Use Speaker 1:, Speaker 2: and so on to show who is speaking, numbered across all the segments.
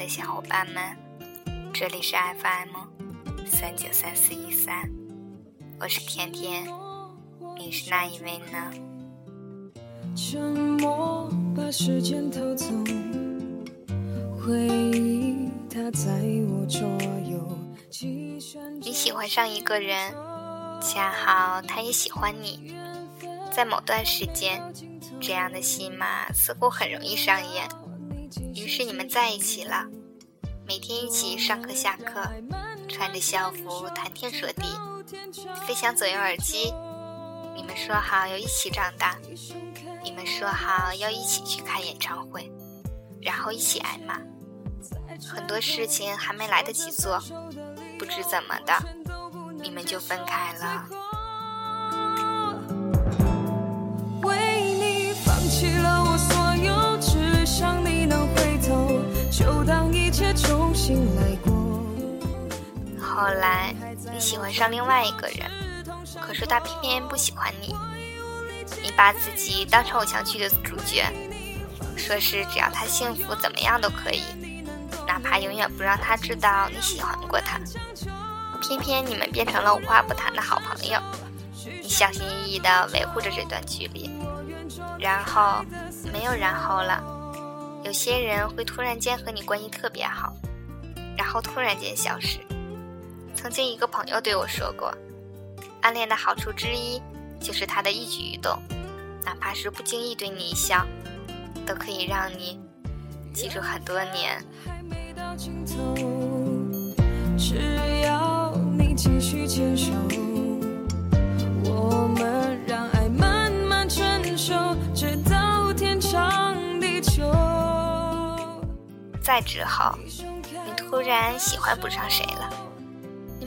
Speaker 1: 的小伙伴们，这里是 FM 三九三四一三，我是甜甜，你是哪一位呢？沉默把时间偷走，回忆它在我左右。你喜欢上一个人，恰好他也喜欢你，在某段时间，这样的戏码似乎很容易上演。于是你们在一起了，每天一起上课下课，穿着校服谈天说地，分享左右耳机。你们说好要一起长大，你们说好要一起去看演唱会，然后一起挨骂。很多事情还没来得及做，不知怎么的，你们就分开了。后来你喜欢上另外一个人，可是他偏偏不喜欢你。你把自己当成偶像剧的主角，说是只要他幸福，怎么样都可以，哪怕永远不让他知道你喜欢过他。偏偏你们变成了无话不谈的好朋友，你小心翼翼地维护着这段距离，然后没有然后了。有些人会突然间和你关系特别好，然后突然间消失。曾经一个朋友对我说过，暗恋的好处之一就是他的一举一动，哪怕是不经意对你一笑，都可以让你记住很多年。只要你继续牵手。再之后，你突然喜欢不上谁了。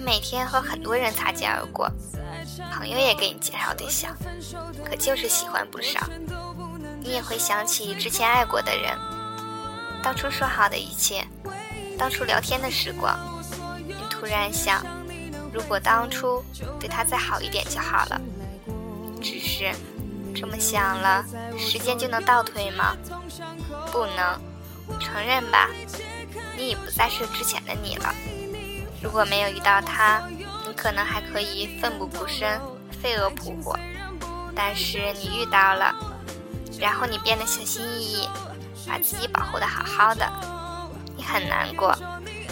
Speaker 1: 每天和很多人擦肩而过，朋友也给你介绍对象，可就是喜欢不上。你也会想起之前爱过的人，当初说好的一切，当初聊天的时光。你突然想，如果当初对他再好一点就好了。只是这么想了，时间就能倒退吗？不能。承认吧，你已不再是之前的你了。如果没有遇到他，你可能还可以奋不顾身、飞蛾扑火。但是你遇到了，然后你变得小心翼翼，把自己保护的好好的。你很难过，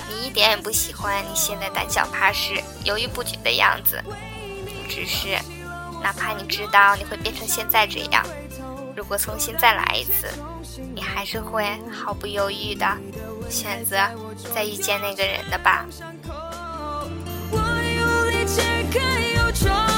Speaker 1: 你一点也不喜欢你现在胆小怕事、犹豫不决的样子。只是，哪怕你知道你会变成现在这样。如果重新再来一次，你还是会毫不犹豫的选择再遇见那个人的吧。为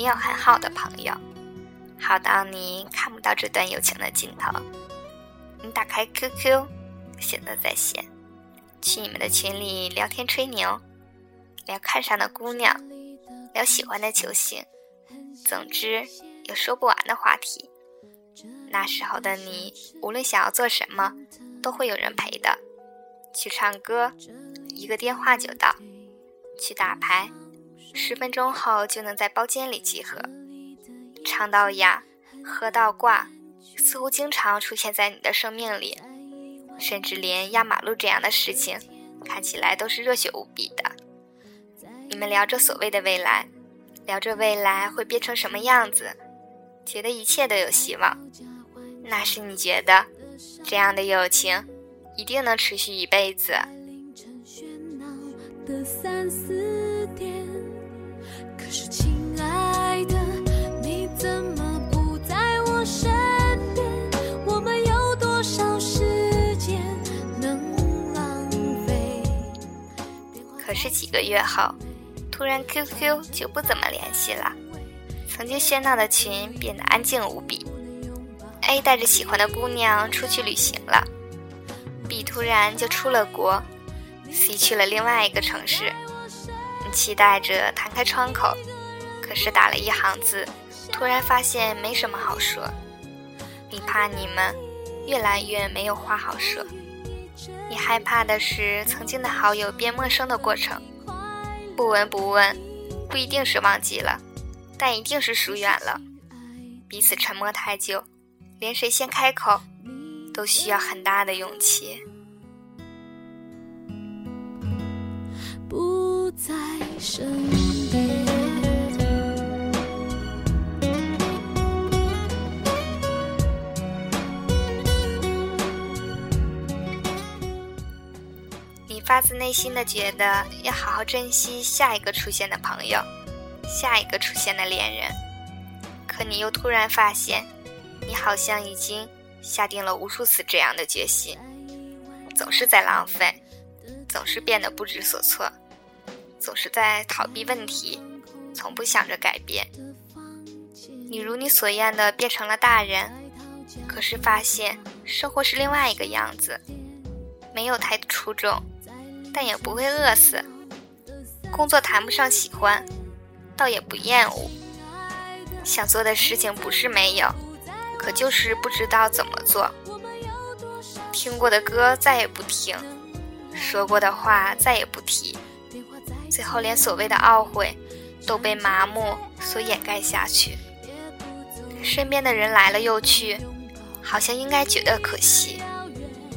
Speaker 1: 你有很好的朋友，好到你看不到这段友情的尽头。你打开 QQ，选择在线，去你们的群里聊天吹牛，聊看上的姑娘，聊喜欢的球星，总之有说不完的话题。那时候的你，无论想要做什么，都会有人陪的。去唱歌，一个电话就到；去打牌。十分钟后就能在包间里集合，唱到哑，喝到挂，似乎经常出现在你的生命里，甚至连压马路这样的事情，看起来都是热血无比的。你们聊着所谓的未来，聊着未来会变成什么样子，觉得一切都有希望。那是你觉得，这样的友情，一定能持续一辈子。是几个月后，突然 QQ 就不怎么联系了，曾经喧闹的群变得安静无比。A 带着喜欢的姑娘出去旅行了，B 突然就出了国，C 去了另外一个城市。你期待着弹开窗口，可是打了一行字，突然发现没什么好说。你怕你们越来越没有话好说，你害怕的是曾经的好友变陌生的过程。不闻不问，不一定是忘记了，但一定是疏远了。彼此沉默太久。连谁先开口，都需要很大的勇气。不在身边。发自内心的觉得要好好珍惜下一个出现的朋友，下一个出现的恋人，可你又突然发现。你好像已经下定了无数次这样的决心，总是在浪费，总是变得不知所措，总是在逃避问题，从不想着改变。你如你所愿的变成了大人，可是发现生活是另外一个样子，没有太出众，但也不会饿死。工作谈不上喜欢，倒也不厌恶。想做的事情不是没有。可就是不知道怎么做，听过的歌再也不听，说过的话再也不提，最后连所谓的懊悔都被麻木所掩盖下去。身边的人来了又去，好像应该觉得可惜，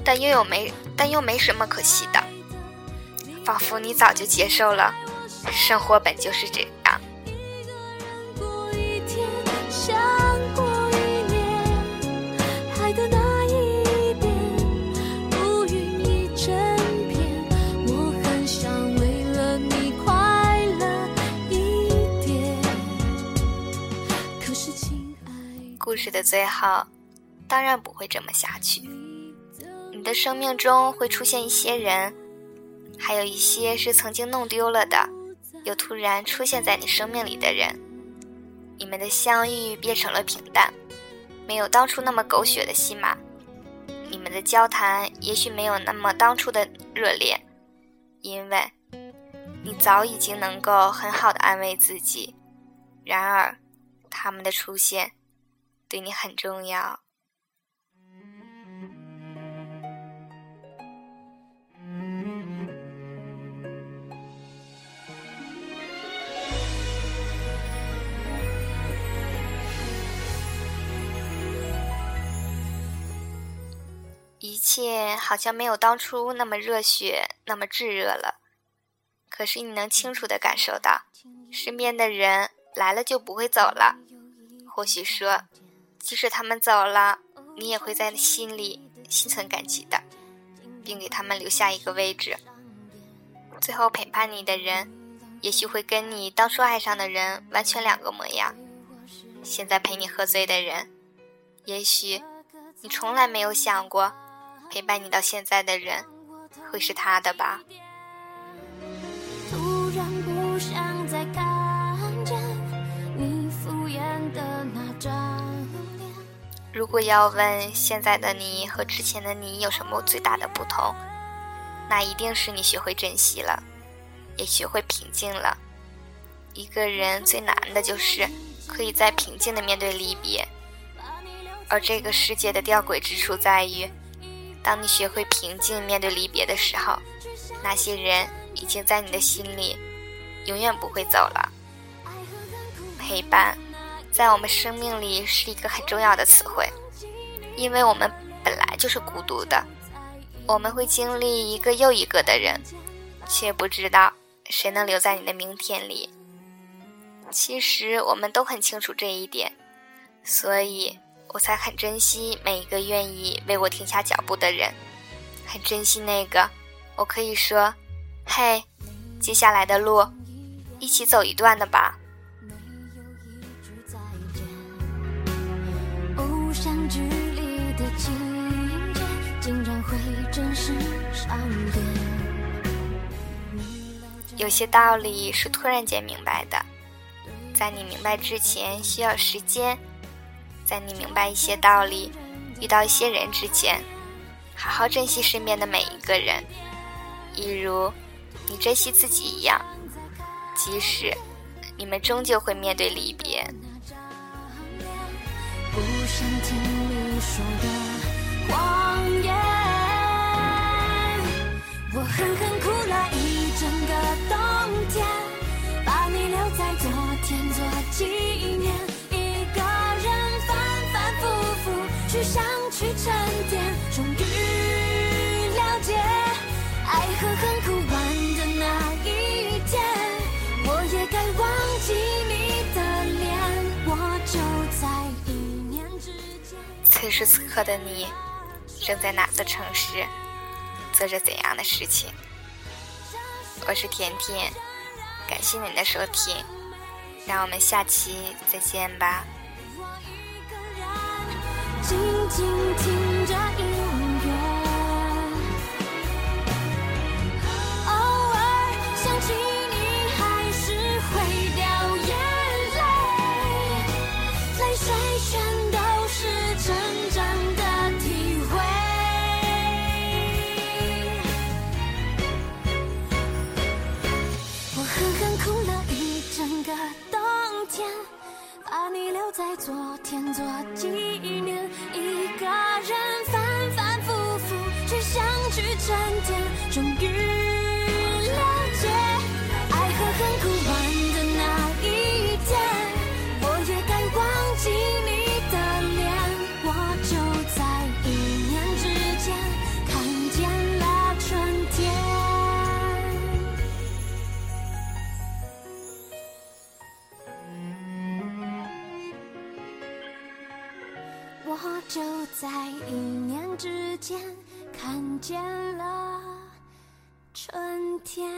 Speaker 1: 但又有没但又没什么可惜的，仿佛你早就接受了，生活本就是这样。故事的最后，当然不会这么下去。你的生命中会出现一些人，还有一些是曾经弄丢了的，又突然出现在你生命里的人。你们的相遇变成了平淡，没有当初那么狗血的戏码。你们的交谈也许没有那么当初的热烈，因为你早已经能够很好的安慰自己。然而，他们的出现。对你很重要。切好像没有当初那么热血，那么炙热了。可是你能清楚的感受到，身边的人来了就不会走了。或许说。即使他们走了，你也会在心里心存感激的，并给他们留下一个位置。最后陪伴你的人，也许会跟你当初爱上的人完全两个模样。现在陪你喝醉的人，也许你从来没有想过，陪伴你到现在的人，会是他的吧。突然不想再看见你敷衍的那张。如果要问现在的你和之前的你有什么最大的不同，那一定是你学会珍惜了，也学会平静了。一个人最难的就是可以在平静的面对离别，而这个世界的吊诡之处在于，当你学会平静面对离别的时候，那些人已经在你的心里永远不会走了。陪伴。在我们生命里是一个很重要的词汇，因为我们本来就是孤独的，我们会经历一个又一个的人，却不知道谁能留在你的明天里。其实我们都很清楚这一点，所以我才很珍惜每一个愿意为我停下脚步的人，很珍惜那个我可以说：“嘿，接下来的路，一起走一段的吧。”
Speaker 2: 有些道理是突然间明白的，在你明白之前需要时间，在你明白一些道理、遇到一些人之前，好好珍惜身边的每一个人，一如你珍惜自己一样，即使你们终究会面对离别。此时此刻的你，正在哪座城市，做着怎样的事情？我是甜甜，感谢您的收听，让我们下期再见吧。静静听天做纪念，一个人反反复复去想去沉淀，终于。就在一念之间看见了春天。